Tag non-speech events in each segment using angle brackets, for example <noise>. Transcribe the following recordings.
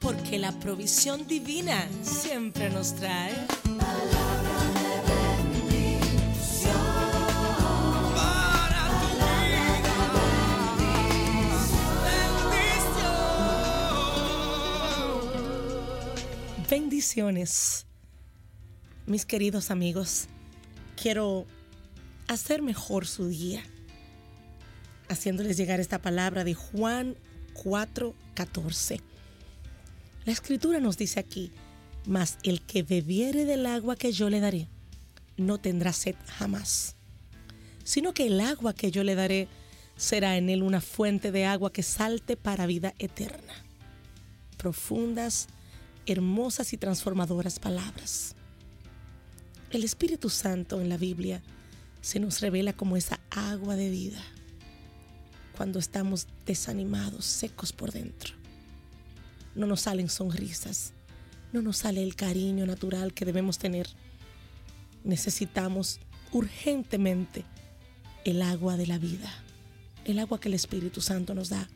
porque la provisión divina siempre nos trae. Bendiciones, mis queridos amigos. Quiero hacer mejor su día, haciéndoles llegar esta palabra de Juan 4:14. La escritura nos dice aquí, mas el que bebiere del agua que yo le daré, no tendrá sed jamás, sino que el agua que yo le daré será en él una fuente de agua que salte para vida eterna. Profundas, hermosas y transformadoras palabras. El Espíritu Santo en la Biblia se nos revela como esa agua de vida cuando estamos desanimados, secos por dentro. No nos salen sonrisas, no nos sale el cariño natural que debemos tener. Necesitamos urgentemente el agua de la vida, el agua que el Espíritu Santo nos da.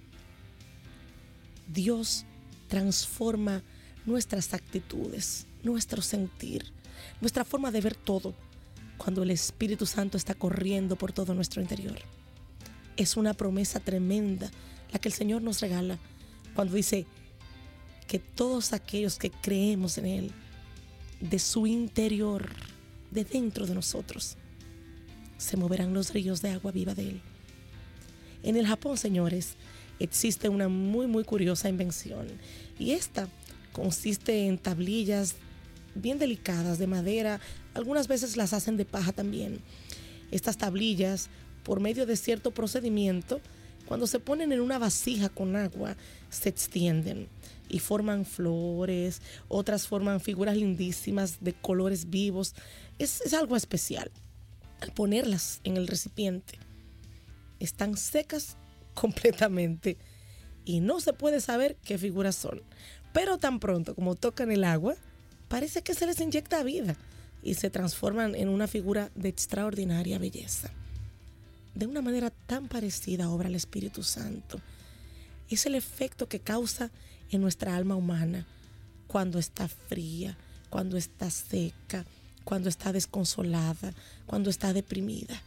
Dios transforma nuestras actitudes, nuestro sentir, nuestra forma de ver todo, cuando el Espíritu Santo está corriendo por todo nuestro interior. Es una promesa tremenda la que el Señor nos regala cuando dice que todos aquellos que creemos en Él, de su interior, de dentro de nosotros, se moverán los ríos de agua viva de Él. En el Japón, señores, existe una muy, muy curiosa invención y esta consiste en tablillas bien delicadas de madera, algunas veces las hacen de paja también. Estas tablillas, por medio de cierto procedimiento, cuando se ponen en una vasija con agua, se extienden y forman flores, otras forman figuras lindísimas de colores vivos. Es, es algo especial. Al ponerlas en el recipiente, están secas <laughs> completamente y no se puede saber qué figuras son. Pero tan pronto como tocan el agua, parece que se les inyecta vida y se transforman en una figura de extraordinaria belleza. De una manera tan parecida obra el Espíritu Santo. Es el efecto que causa en nuestra alma humana cuando está fría, cuando está seca, cuando está desconsolada, cuando está deprimida.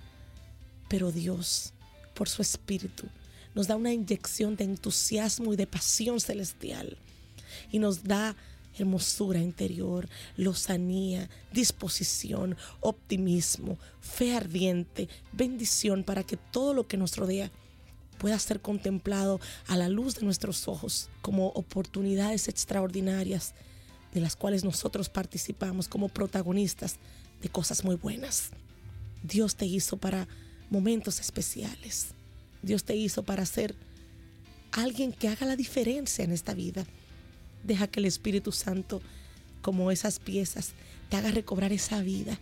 Pero Dios, por su Espíritu, nos da una inyección de entusiasmo y de pasión celestial y nos da hermosura interior, lozanía, disposición, optimismo, fe ardiente, bendición para que todo lo que nos rodea pueda ser contemplado a la luz de nuestros ojos como oportunidades extraordinarias de las cuales nosotros participamos como protagonistas de cosas muy buenas. Dios te hizo para momentos especiales. Dios te hizo para ser alguien que haga la diferencia en esta vida. Deja que el Espíritu Santo, como esas piezas, te haga recobrar esa vida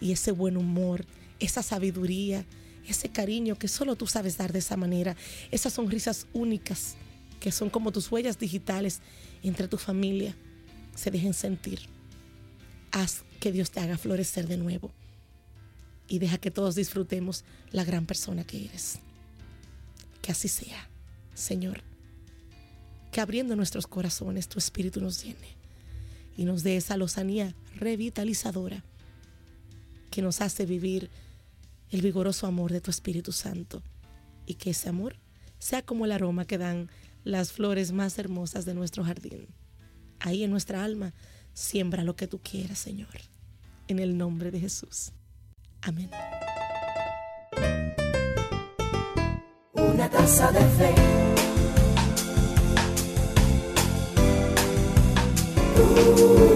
y ese buen humor, esa sabiduría, ese cariño que solo tú sabes dar de esa manera, esas sonrisas únicas que son como tus huellas digitales entre tu familia, se dejen sentir. Haz que Dios te haga florecer de nuevo y deja que todos disfrutemos la gran persona que eres. Que así sea, Señor. Que abriendo nuestros corazones tu espíritu nos llene y nos dé esa lozanía revitalizadora que nos hace vivir el vigoroso amor de tu Espíritu Santo y que ese amor sea como el aroma que dan las flores más hermosas de nuestro jardín. Ahí en nuestra alma, siembra lo que tú quieras, Señor. En el nombre de Jesús. Amén. Una taza de fe. Senhor.